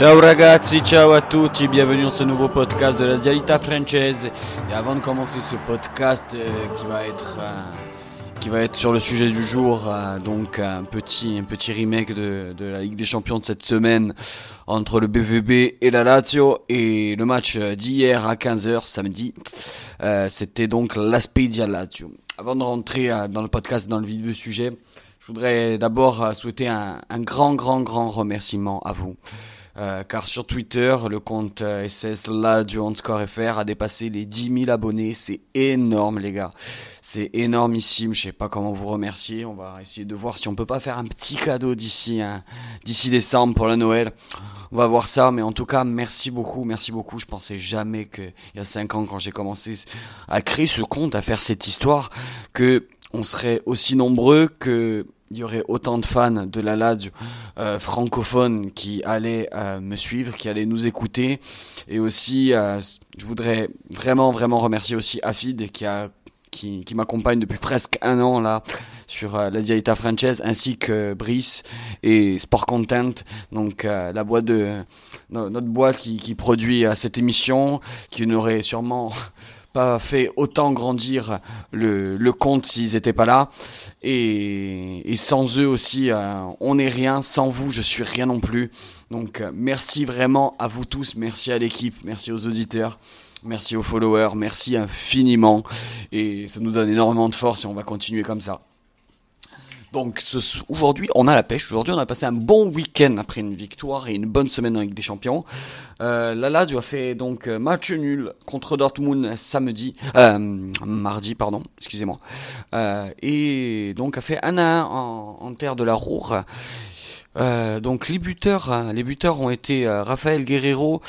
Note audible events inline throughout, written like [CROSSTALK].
Ciao ragazzi, ciao à tutti, bienvenue dans ce nouveau podcast de la Dialita Française. Et avant de commencer ce podcast euh, qui va être euh, qui va être sur le sujet du jour, euh, donc un petit un petit remake de, de la Ligue des Champions de cette semaine entre le BVB et la Lazio et le match d'hier à 15h samedi, c'était donc l'Aspedia Lazio. Avant de rentrer dans le podcast dans le vif du sujet, je voudrais d'abord souhaiter un, un grand grand grand remerciement à vous. Euh, car sur Twitter, le compte euh, du Score FR a dépassé les 10 000 abonnés. C'est énorme, les gars. C'est énormissime. Je sais pas comment vous remercier. On va essayer de voir si on peut pas faire un petit cadeau d'ici, hein, d'ici décembre pour la Noël. On va voir ça, mais en tout cas, merci beaucoup, merci beaucoup. Je pensais jamais qu'il y a 5 ans, quand j'ai commencé à créer ce compte, à faire cette histoire, que on serait aussi nombreux que il y aurait autant de fans de la Lazio euh, francophones qui allaient euh, me suivre, qui allaient nous écouter. Et aussi, euh, je voudrais vraiment, vraiment remercier aussi Afid qui qui, m'accompagne depuis presque un an là sur la Dialita Française ainsi que Brice et Sport Content donc la boîte de notre boîte qui, qui produit cette émission qui n'aurait sûrement pas fait autant grandir le, le compte s'ils n'étaient pas là. Et, sans eux aussi, euh, on n'est rien. Sans vous, je suis rien non plus. Donc euh, merci vraiment à vous tous, merci à l'équipe, merci aux auditeurs. Merci aux followers, merci infiniment et ça nous donne énormément de force et on va continuer comme ça. Donc aujourd'hui, on a la pêche. Aujourd'hui, on a passé un bon week-end après une victoire et une bonne semaine avec des Champions. Euh, la Lazio a fait donc euh, match nul contre Dortmund samedi, euh, mardi, pardon, excusez-moi. Euh, et donc a fait un à un en, en terre de la Roure. Euh, donc les buteurs, les buteurs ont été Rafael Guerrero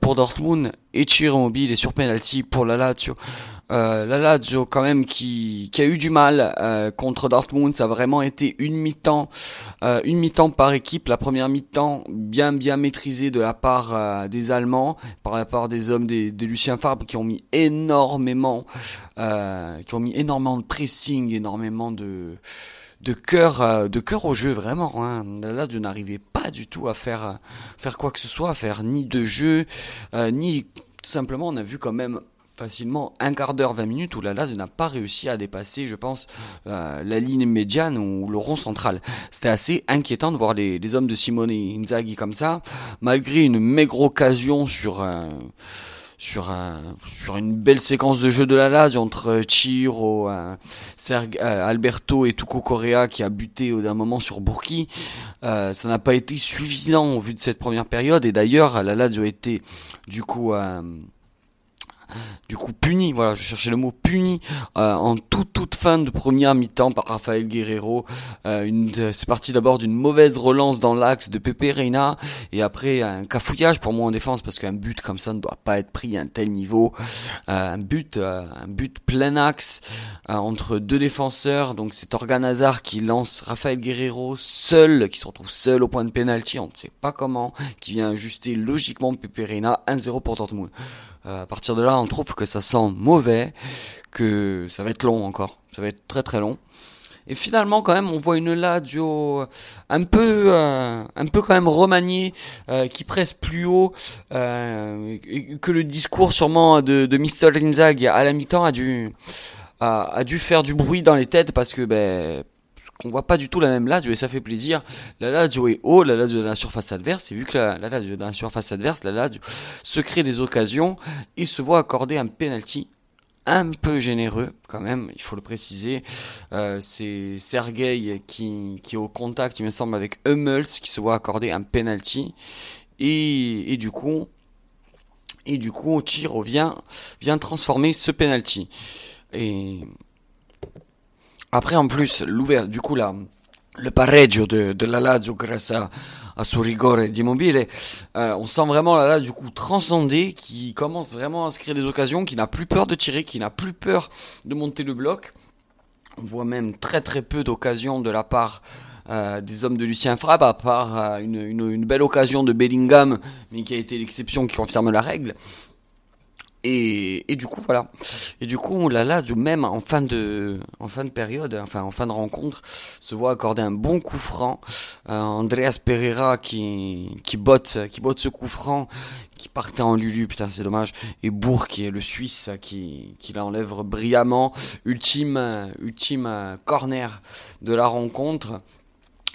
pour Dortmund et Chiro Mobile et sur penalty pour la. Euh, la quand même qui, qui a eu du mal euh, contre Dortmund, ça a vraiment été une mi-temps, euh, une mi-temps par équipe. La première mi-temps bien bien maîtrisée de la part des Allemands, par la part des hommes des, de Lucien Fabre qui ont mis énormément, qui ont mis énormément de pressing, énormément de de cœur de cœur au jeu vraiment hein. Lazio n'arrivait pas du tout à faire faire quoi que ce soit à faire ni de jeu ni tout simplement on a vu quand même facilement un quart d'heure, 20 minutes où la n'a pas réussi à dépasser, je pense, euh, la ligne médiane ou le rond central. C'était assez inquiétant de voir les, les, hommes de Simone Inzaghi comme ça, malgré une maigre occasion sur un sur un, sur une belle séquence de jeu de la Lazio entre Chiro, euh, euh, Alberto et Tuco Correa qui a buté au d'un moment sur Bourki. Euh, ça n'a pas été suffisant au vu de cette première période et d'ailleurs la Lazio a été du coup du coup puni, voilà, je cherchais le mot puni euh, en toute toute fin de première mi-temps par Rafael Guerrero. Euh, c'est parti d'abord d'une mauvaise relance dans l'axe de Pepe Reina et après un cafouillage pour moi en défense parce qu'un but comme ça ne doit pas être pris à un tel niveau. Euh, un but, plein axe entre deux défenseurs. Donc c'est Organ Hazard qui lance Rafael Guerrero seul, qui se retrouve seul au point de pénalty, on ne sait pas comment, qui vient ajuster logiquement Pepe Reina 1-0 pour Dortmund. Euh, à partir de là, on trouve que ça sent mauvais, que ça va être long encore, ça va être très très long. Et finalement, quand même, on voit une Lazio un peu, euh, un peu quand même remaniée, euh, qui presse plus haut, euh, que le discours sûrement de, de Mr. Inzaghi à la mi-temps a dû, a, a, dû faire du bruit dans les têtes parce que ben qu'on voit pas du tout la même Lazio et ça fait plaisir. La Lazio est haut, la Lazio de la surface adverse, et vu que la, la Lazio de la surface adverse, la Lazio se crée des occasions, il se voit accorder un penalty un peu généreux quand même, il faut le préciser. Euh, c'est Sergei qui, est au contact, il me semble, avec Hummels qui se voit accorder un penalty et, et du coup et du coup vient vient transformer ce penalty. Et après, en plus, du coup, là, le pareggio de, de la Lazio grâce à, son rigore d'Immobile, euh, on sent vraiment la Lazio, du coup, transcendé, qui commence vraiment à se des occasions, qui n'a plus peur de tirer, qui n'a plus peur de monter le bloc. On voit même très très peu d'occasions de la part euh, des hommes de Lucien Frappe, à part euh, une, une, une, belle occasion de Bellingham, mais qui a été l'exception qui confirme la règle. Et, du coup, voilà. Et du coup, là, là, même en fin de, en fin de période, enfin en fin de rencontre, se voit accorder un bon coup franc. Euh, Andreas Pereira qui, qui botte, qui botte ce coup franc, qui partait en lulu, putain, c'est dommage. Et Bourg, qui est le Suisse, qui, qui l'enlève brillamment. Ultime, ultime corner de la rencontre.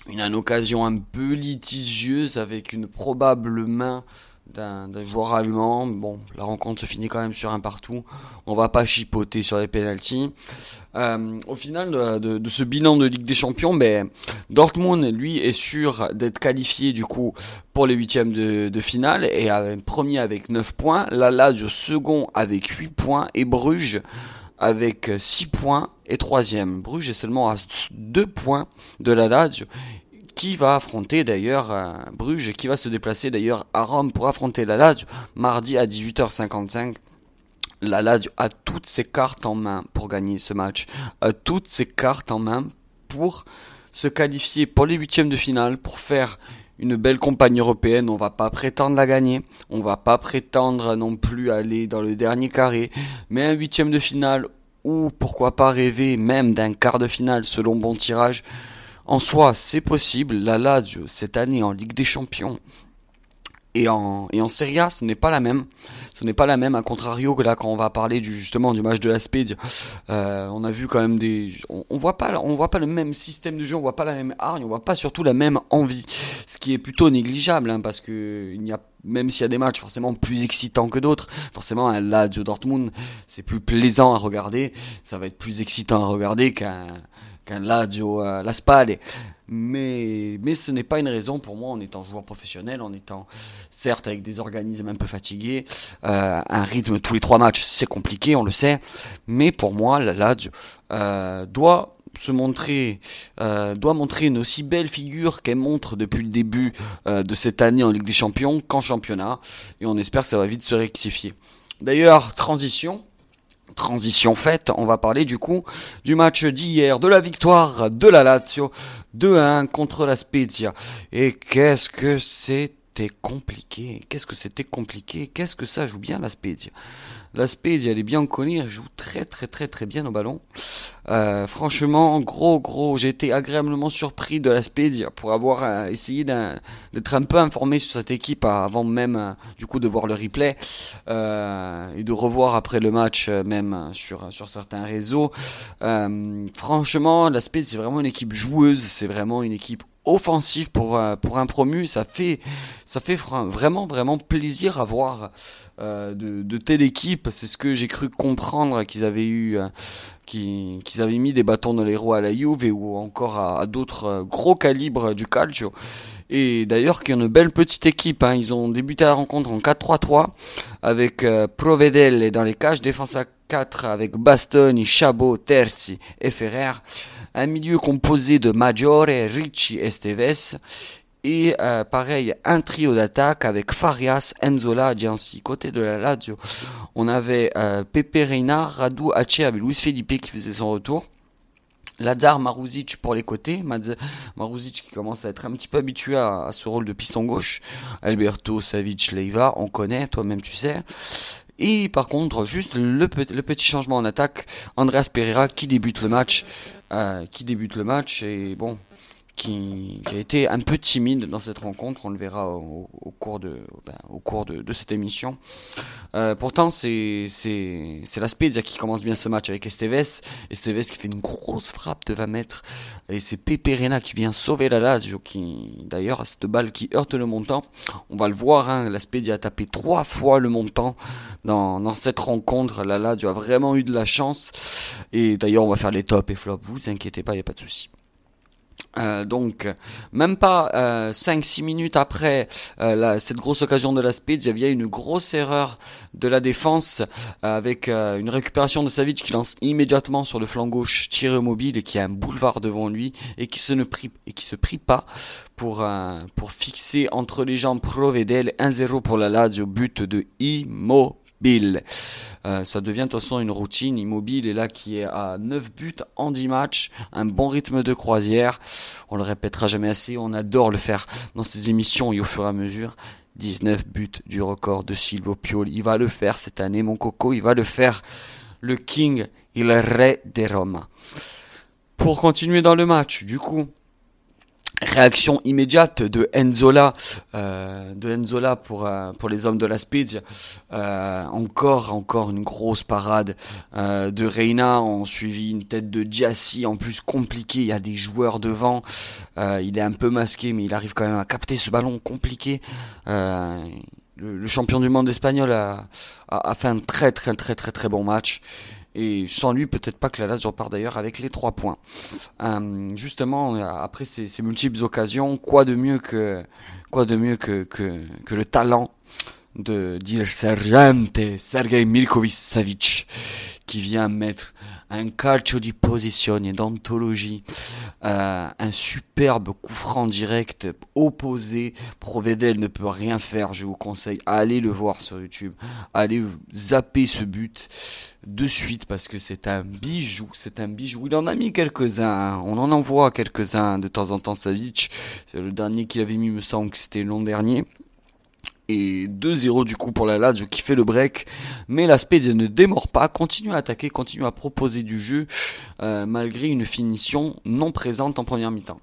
Une occasion un peu litigieuse avec une probable main d'un joueur allemand. Bon, la rencontre se finit quand même sur un partout. On va pas chipoter sur les pénalties. Euh, au final de, ce bilan de Ligue des Champions, ben, Dortmund, lui, est sûr d'être qualifié du coup pour les huitièmes de, finale et premier avec 9 points. La Lazio second avec 8 points et Bruges avec 6 points et troisième. Bruges est seulement à 2 points de la Lazio qui va affronter d'ailleurs Bruges, qui va se déplacer d'ailleurs à Rome pour affronter la Lazio mardi à 18h55. La Lazio a toutes ses cartes en main pour gagner ce match, a toutes ses cartes en main pour se qualifier pour les huitièmes de finale, pour faire une belle compagnie européenne. On va pas prétendre la gagner, on va pas prétendre non plus aller dans le dernier carré, mais un huitième de finale ou pourquoi pas rêver même d'un quart de finale selon bon tirage. En soi, c'est possible. La Lazio, cette année en Ligue des Champions et en, et Serie A, ce n'est pas la même. Ce n'est pas la même, à contrario que là, quand on va parler du, justement du match de la Speed, euh, on a vu quand même des. On, voit pas, on voit pas le même système de jeu, on voit pas la même hargne, on voit pas surtout la même envie. Ce qui est plutôt négligeable, hein, parce que il a même s'il y a des matchs forcément plus excitants que d'autres, forcément un Lazio Dortmund, c'est plus plaisant à regarder, ça va être plus excitant à regarder qu'un qu'un Lazio euh, La Spade. Mais, mais ce n'est pas une raison pour moi, en étant joueur professionnel, en étant certes avec des organismes un peu fatigués, euh, un rythme tous les trois matchs, c'est compliqué, on le sait. Mais pour moi, la Lazio euh, doit se montrer, doit montrer une aussi belle figure qu'elle montre depuis le début de cette année en Ligue des Champions qu'en championnat. Et on espère que ça va vite se rectifier. D'ailleurs, transition, Transition faite, on va parler du coup du match d'hier, de la victoire de la Lazio 2-1 contre la Spezia. Et qu'est-ce que c'était compliqué Qu'est-ce que c'était compliqué? Qu'est-ce que ça joue bien la Spezia? La Spezia, elle est bien connue, elle joue très très très très bien au ballon. Euh, franchement, gros gros, j'ai été agréablement surpris de la Spezia pour avoir euh, essayé d'être un peu informé sur cette équipe avant même euh, du coup de voir le replay et de revoir après le match même sur certains réseaux. franchement, la Spezia c'est vraiment une équipe joueuse, c'est vraiment une équipe offensif pour, euh, pour un promu, ça fait, ça fait vraiment, vraiment plaisir à voir euh, de, de telle équipe. C'est ce que j'ai cru comprendre qu'ils avaient eu, euh, qu'ils avaient mis des bâtons dans les roues à la Juve ou encore à, d'autres gros calibres du calcio. Et d'ailleurs, qui est une belle petite équipe. Hein. Ils ont débuté la rencontre en 4-3-3 avec Provedel dans les cages, défense à 4 avec Bastoni, Chabot, Terzi et Ferrer un milieu composé de Maggiore, Ricci et et euh, pareil, un trio d'attaque avec Farias, Enzola, Gianci. Côté de la Lazio, on avait euh, Pepe Reina, Radu Ache avec Luis Felipe qui faisait son retour. Lazar Maruzic pour les côtés, Maruzic qui commence à être un petit peu habitué à, ce rôle de piston gauche, Alberto Savic Leiva, on connaît, toi-même tu sais. Et par contre, juste le, petit changement en attaque, Andreas Pereira qui débute le match euh, qui débute le match et bon, qui, a été un peu timide dans cette rencontre. On le verra au, cours de, ben, de, cette émission. Euh, pourtant, c'est la Spezia qui commence bien ce match avec Esteves. Esteves qui fait une grosse frappe de 20 mètres. Et c'est Pepe Reina qui vient sauver la Lazio. Qui, d'ailleurs, cette balle qui heurte le montant. On va le voir, hein, la Spezia a tapé trois fois le montant dans, dans cette rencontre. La Lazio a vraiment eu de la chance. Et d'ailleurs, on va faire les tops et flops. Vous inquiétez pas, il n'y a pas de souci. Euh, donc, même pas euh, 5-6 minutes après euh, cette grosse occasion de la Speed, il y a une grosse erreur de la défense euh, avec une récupération de Savic qui lance immédiatement sur le flanc gauche tiré mobile et qui a un boulevard devant lui et qui se ne prie et qui se prie pas pour pour fixer entre les jambes Provedel 1-0 pour la Lazio but de Imo Euh, ça devient de toute façon une routine. Immobile est là qui est à 9 buts en 10 matchs, un bon rythme de croisière. On le répétera jamais assez, on adore le faire dans ces émissions et au fur et à mesure. 19 buts du record de Silvio Pioli. Il va le faire cette année, mon coco. Il va le faire. Le King, il re de Roma. Pour continuer dans le match, du coup, réaction immédiate de Enzola, euh, de Enzola pour euh, pour les hommes de la Spezia. Euh, encore encore une grosse parade de Reina. On suivi une tête de Giassi en plus compliqué. Il y a des joueurs devant. il est un peu masqué, mais il arrive quand même à capter ce ballon compliqué. Le, champion du monde espagnol a, a, a fait un très très très très très bon match. Et sans lui, peut-être pas que la Lazio repart d'ailleurs avec les trois points. Euh, justement, après ces, ces, multiples occasions, quoi de mieux que quoi de mieux que, le talent de dire Sergente Sergei Milkovic qui vient mettre un calcio di posizione d'anthologie, euh, un superbe coup franc direct opposé. Provedel ne peut rien faire, je vous conseille, allez le voir sur YouTube, allez zapper ce but de suite parce que c'est un bijou, c'est un bijou. Il en a mis quelques-uns, hein. on en envoie quelques-uns de temps en temps, Savic. C'est le dernier qu'il avait mis, me semble que c'était l'an dernier. Et 2-0 du coup pour la Lazio qui fait le break. Mais l'aspect ne démord pas, continue à attaquer, continue à proposer du jeu euh, malgré une finition non présente en première mi-temps.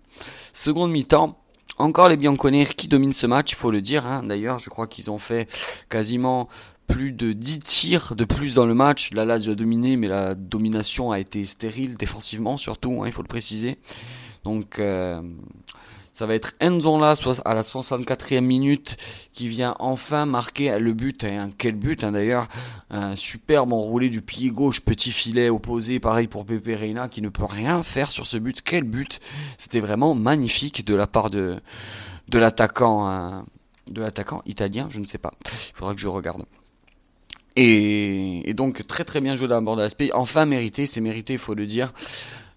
Seconde mi-temps, encore les Bianconeri qui dominent ce match, il faut le dire. Hein. D'ailleurs, je crois qu'ils ont fait quasiment plus de 10 tirs de plus dans le match. La Lazio a dominé, mais la domination a été stérile défensivement surtout, hein, il faut le préciser. Donc euh, ça va être Enzonla à la 64e minute qui vient enfin marquer le but. Hein, quel but hein, d'ailleurs. Un superbe enroulé du pied gauche, petit filet opposé. Pareil pour Pepe Reina qui ne peut rien faire sur ce but. Quel but C'était vraiment magnifique de la part de, de l'attaquant. Hein, de l'attaquant italien, je ne sais pas. Il faudra que je regarde. Et, donc très très bien joué bord de l'aspect. Enfin mérité, c'est mérité, il faut le dire.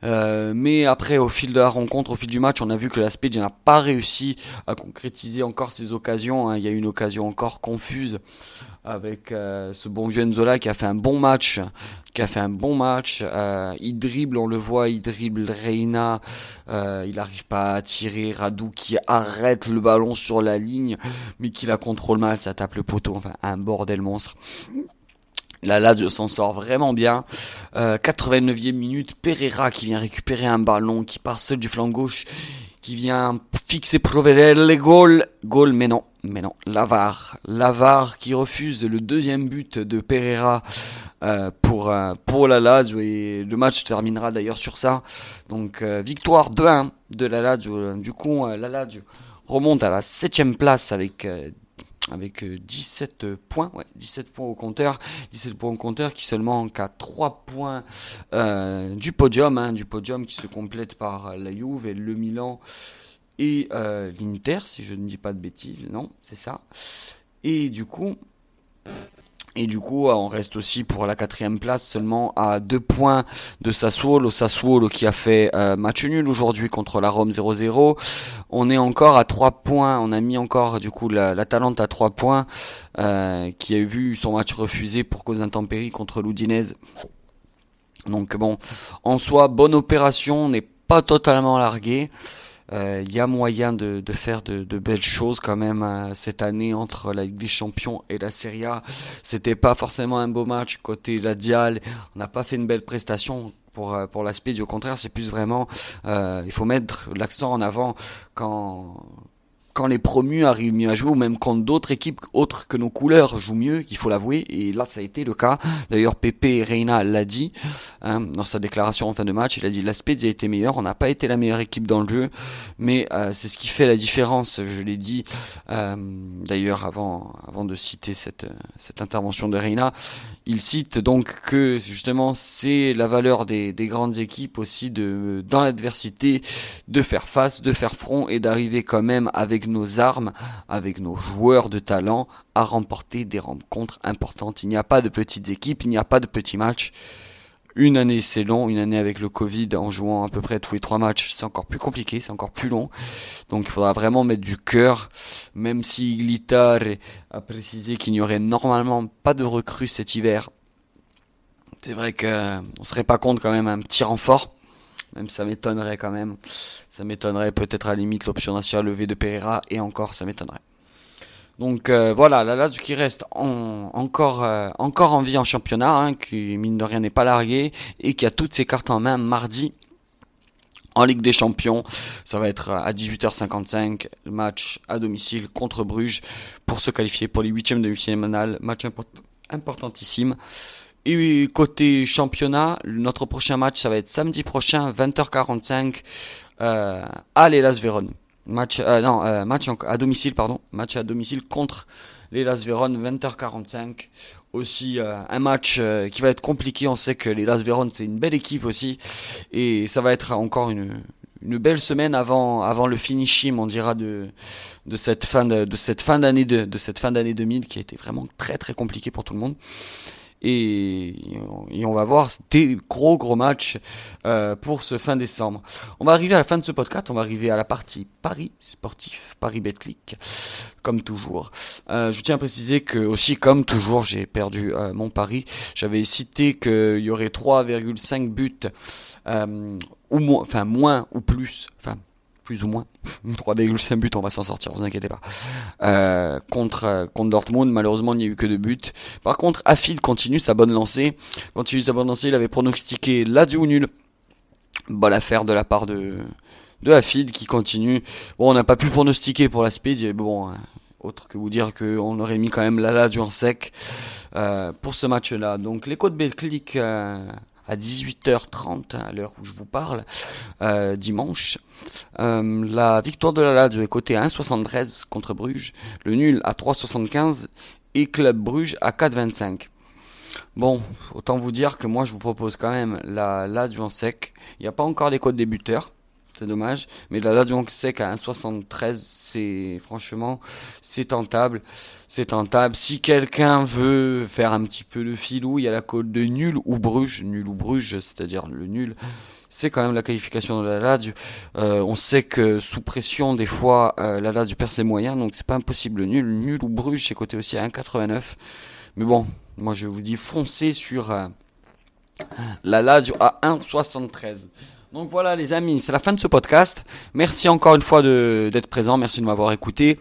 Euh, mais après, au fil de la rencontre, au fil du match, on a vu que l'aspect n'a pas réussi à concrétiser encore ses occasions. Hein. Il y a eu une occasion encore confuse avec euh, ce bon vieux Enzola qui a fait un bon match, qui a fait un bon match. Euh, il dribble, on le voit, il dribble Reina. il n'arrive pas à tirer Radou qui arrête le ballon sur la ligne, mais qui la contrôle mal, ça tape le poteau. Enfin, un bordel monstre. La Lazio s'en sort vraiment bien. 89e euh, minute, Pereira qui vient récupérer un ballon, qui part seul du flanc gauche, qui vient fixer Provedel, goal, goal, mais non, mais non, Lavar, Lavar qui refuse le deuxième but de Pereira euh, pour euh, pour la Lazio et le match terminera d'ailleurs sur ça. Donc victoire 2-1 de la Lazio. Du coup, la Lazio remonte à la septième place avec avec 17 euh, points, ouais, 17 points au compteur, 17 points au compteur qui seulement manque à 3 points euh, du podium, hein, du podium qui se complète par la Juve et le Milan et euh, l'Inter, si je ne dis pas de bêtises, non, c'est ça. Et du coup, et du coup, on reste aussi pour la quatrième place seulement à deux points de Sassuolo. Sassuolo qui a fait euh, match nul aujourd'hui contre la Rome 0-0. On est encore à trois points. On a mis encore du coup la, Talente à trois points, euh, qui a vu son match refusé pour cause d'intempéries contre l'Udinese. Donc bon, en soi, bonne opération, n'est pas totalement largué il euh, y a moyen de, faire de, belles choses quand même euh, cette année entre la Ligue des Champions et la Serie A. C'était pas forcément un beau match côté la Dial. On n'a pas fait une belle prestation pour euh, pour l'aspect. Au contraire, c'est plus vraiment il faut mettre l'accent en avant quand quand les promus arrivent mieux à jouer, ou même quand d'autres équipes autres que nos couleurs jouent mieux, il faut l'avouer, et là ça a été le cas. D'ailleurs, Pepe Reina l'a dit hein, dans sa déclaration en fin de match, il a dit la a été meilleure, on n'a pas été la meilleure équipe dans le jeu, mais euh, c'est ce qui fait la différence, je l'ai dit euh, d'ailleurs avant, avant de citer cette, cette intervention de Reina, il cite donc que justement c'est la valeur des, des grandes équipes aussi de dans l'adversité de faire face, de faire front et d'arriver quand même avec nos armes, avec nos joueurs de talent, à remporter des rencontres importantes. Il n'y a pas de petites équipes, il n'y a pas de petits matchs. Une année c'est long, une année avec le Covid en jouant à peu près tous les trois matchs, c'est encore plus compliqué, c'est encore plus long. Donc il faudra vraiment mettre du cœur, même si Glitar a précisé qu'il n'y aurait normalement pas de recrues cet hiver. C'est vrai qu'on on serait pas contre quand même un petit renfort. Même ça m'étonnerait quand même. Ça m'étonnerait peut-être à la limite l'option nationale levée de Pereira et encore ça m'étonnerait. Donc euh, voilà, la Lazio qui reste encore, euh, encore en vie en championnat, hein, qui mine de rien n'est pas largué et qui a toutes ses cartes en main mardi en Ligue des Champions. Ça va être à 18h55, le match à domicile contre Bruges pour se qualifier pour les huitièmes de finale, match importantissime. Et côté championnat, notre prochain match, ça va être samedi prochain, 20h45, euh, à l'Elas Vérone. Match, euh, non, euh, match à domicile, pardon. Match à domicile contre l'Elas Vérone, 20h45. Aussi, euh, un match qui va être compliqué. On sait que l'Elas Vérone, c'est une belle équipe aussi. Et ça va être encore une, une belle semaine avant, avant le finishing, on dira, de, de cette fin de, cette fin d'année de, de cette fin d'année 2000 qui a été vraiment très très compliqué pour tout le monde et, on va voir des gros gros matchs euh, pour ce fin décembre. On va arriver à la fin de ce podcast, on va arriver à la partie Paris sportif, Paris Betclic, comme toujours. Euh, je tiens à préciser que aussi comme toujours j'ai perdu euh, mon pari. J'avais cité qu'il y aurait 3,5 buts ou moins, enfin moins ou plus, enfin plus ou moins. [LAUGHS] 3,5 buts, on va s'en sortir, vous inquiétez pas. Euh, contre, euh, contre Dortmund, malheureusement, il n'y a eu que deux buts. Par contre, Afid continue sa bonne lancée. Continue sa bonne lancée, il avait pronostiqué Lazio nul. Bonne affaire de la part de, de Afid qui continue. Bon, on n'a pas pu pronostiquer pour la speed, bon, hein, autre que vous dire qu'on aurait mis quand même la Lazio en sec pour ce match-là. Donc les codes Betclic à 18h30 à l'heure où je vous parle euh, dimanche. Euh, la victoire de la Lazio est cotée à 1,73 contre Bruges, le nul à 3,75 et Club Bruges à 4,25. Bon, autant vous dire que moi je vous propose quand même la Lazio en sec. Il n'y a pas encore les codes débuteurs c'est dommage. Mais la Lazio sec à 1,73, c'est franchement, c'est tentable. C'est tentable. Si quelqu'un veut faire un petit peu le filou, il y a la côte de nul ou Bruges, nul ou Bruges, c'est-à-dire le nul. C'est quand même la qualification de la Lazio. Euh, on sait que sous pression, des fois, euh, la Lazio perd ses moyens, donc c'est pas impossible. Nul, nul ou Bruges, c'est coté aussi à 1,89. Mais bon, moi je vous dis foncez sur euh, la Lazio à 1,73. Donc voilà les amis, c'est la fin de ce podcast. Merci encore une fois d'être présent, merci de m'avoir écouté.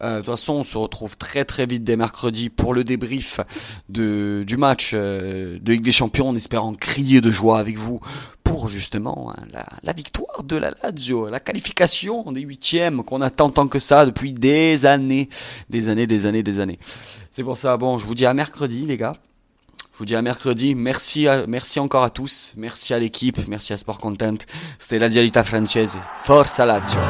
Euh, de toute façon, on se retrouve très très vite dès mercredi pour le débrief de, du match euh, de Ligue des Champions en espérant crier de joie avec vous pour justement hein, la, la, victoire de la Lazio, la qualification des huitièmes qu'on attend tant que ça depuis des années, des années, des années, des années. C'est pour ça, bon, je vous dis à mercredi les gars. Je vous dis à mercredi. Merci, merci encore à tous. Merci à l'équipe. Merci à Sport Content. C'était la Dialita Francese. Forza Lazio.